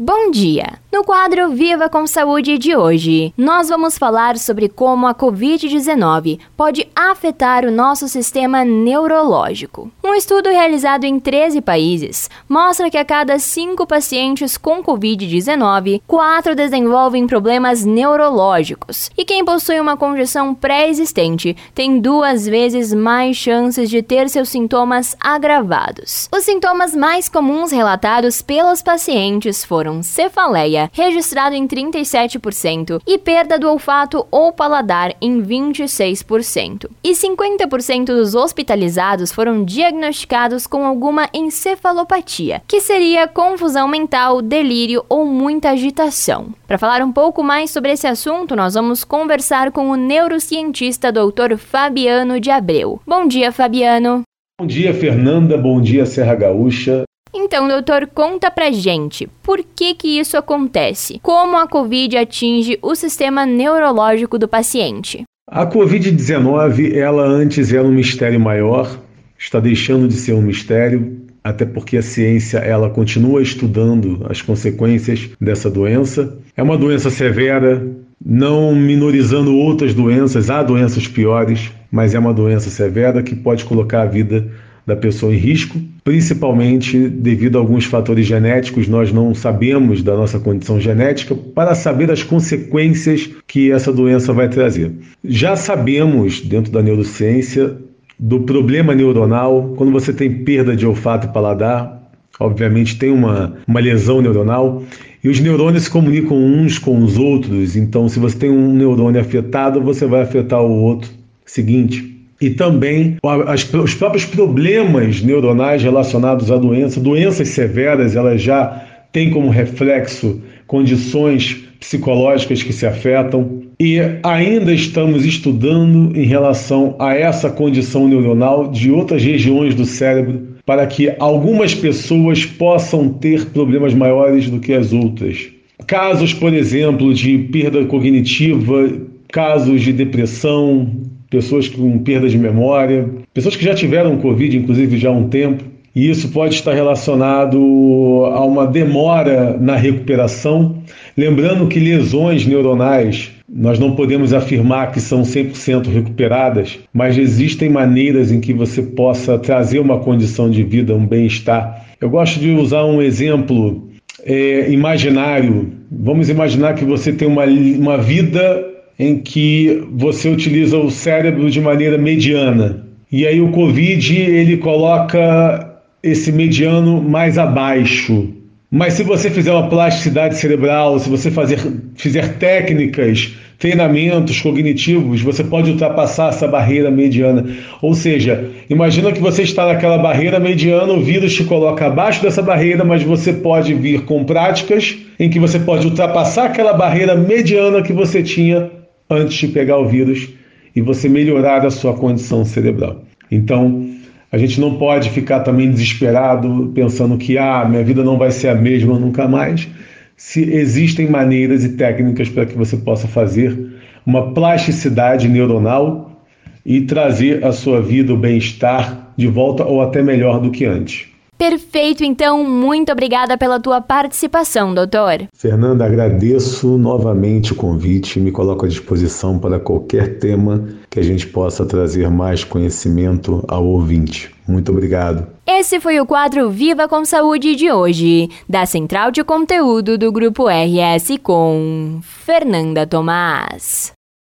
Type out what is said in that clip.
Bom dia! No quadro Viva com Saúde de hoje, nós vamos falar sobre como a Covid-19 pode afetar o nosso sistema neurológico. Um estudo realizado em 13 países mostra que a cada 5 pacientes com Covid-19, 4 desenvolvem problemas neurológicos. E quem possui uma condição pré-existente tem duas vezes mais chances de ter seus sintomas agravados. Os sintomas mais comuns relatados pelos pacientes foram foram cefaleia, registrado em 37%, e perda do olfato ou paladar em 26%. E 50% dos hospitalizados foram diagnosticados com alguma encefalopatia, que seria confusão mental, delírio ou muita agitação. Para falar um pouco mais sobre esse assunto, nós vamos conversar com o neurocientista Dr. Fabiano de Abreu. Bom dia, Fabiano. Bom dia, Fernanda. Bom dia, Serra Gaúcha. Então, doutor, conta pra gente, por que que isso acontece? Como a COVID atinge o sistema neurológico do paciente? A COVID-19, ela antes era um mistério maior, está deixando de ser um mistério, até porque a ciência ela continua estudando as consequências dessa doença. É uma doença severa, não minorizando outras doenças, há doenças piores, mas é uma doença severa que pode colocar a vida da pessoa em risco, principalmente devido a alguns fatores genéticos, nós não sabemos da nossa condição genética para saber as consequências que essa doença vai trazer. Já sabemos, dentro da neurociência, do problema neuronal, quando você tem perda de olfato e paladar, obviamente tem uma, uma lesão neuronal, e os neurônios se comunicam uns com os outros, então se você tem um neurônio afetado, você vai afetar o outro. Seguinte e também as, os próprios problemas neuronais relacionados à doença, doenças severas, elas já têm como reflexo condições psicológicas que se afetam. E ainda estamos estudando em relação a essa condição neuronal de outras regiões do cérebro para que algumas pessoas possam ter problemas maiores do que as outras. Casos, por exemplo, de perda cognitiva, casos de depressão, pessoas com perda de memória, pessoas que já tiveram Covid, inclusive já há um tempo, e isso pode estar relacionado a uma demora na recuperação. Lembrando que lesões neuronais nós não podemos afirmar que são 100% recuperadas, mas existem maneiras em que você possa trazer uma condição de vida, um bem-estar. Eu gosto de usar um exemplo é, imaginário. Vamos imaginar que você tem uma, uma vida em que você utiliza o cérebro de maneira mediana. E aí o Covid ele coloca esse mediano mais abaixo. Mas se você fizer uma plasticidade cerebral, se você fazer, fizer técnicas, treinamentos cognitivos, você pode ultrapassar essa barreira mediana. Ou seja, imagina que você está naquela barreira mediana, o vírus te coloca abaixo dessa barreira, mas você pode vir com práticas em que você pode ultrapassar aquela barreira mediana que você tinha antes de pegar o vírus e você melhorar a sua condição cerebral. Então, a gente não pode ficar também desesperado pensando que ah, minha vida não vai ser a mesma nunca mais. Se existem maneiras e técnicas para que você possa fazer uma plasticidade neuronal e trazer a sua vida, o bem-estar de volta ou até melhor do que antes. Perfeito, então, muito obrigada pela tua participação, doutor. Fernanda, agradeço novamente o convite e me coloco à disposição para qualquer tema que a gente possa trazer mais conhecimento ao ouvinte. Muito obrigado. Esse foi o quadro Viva com Saúde de hoje, da Central de Conteúdo do Grupo RS com Fernanda Tomás.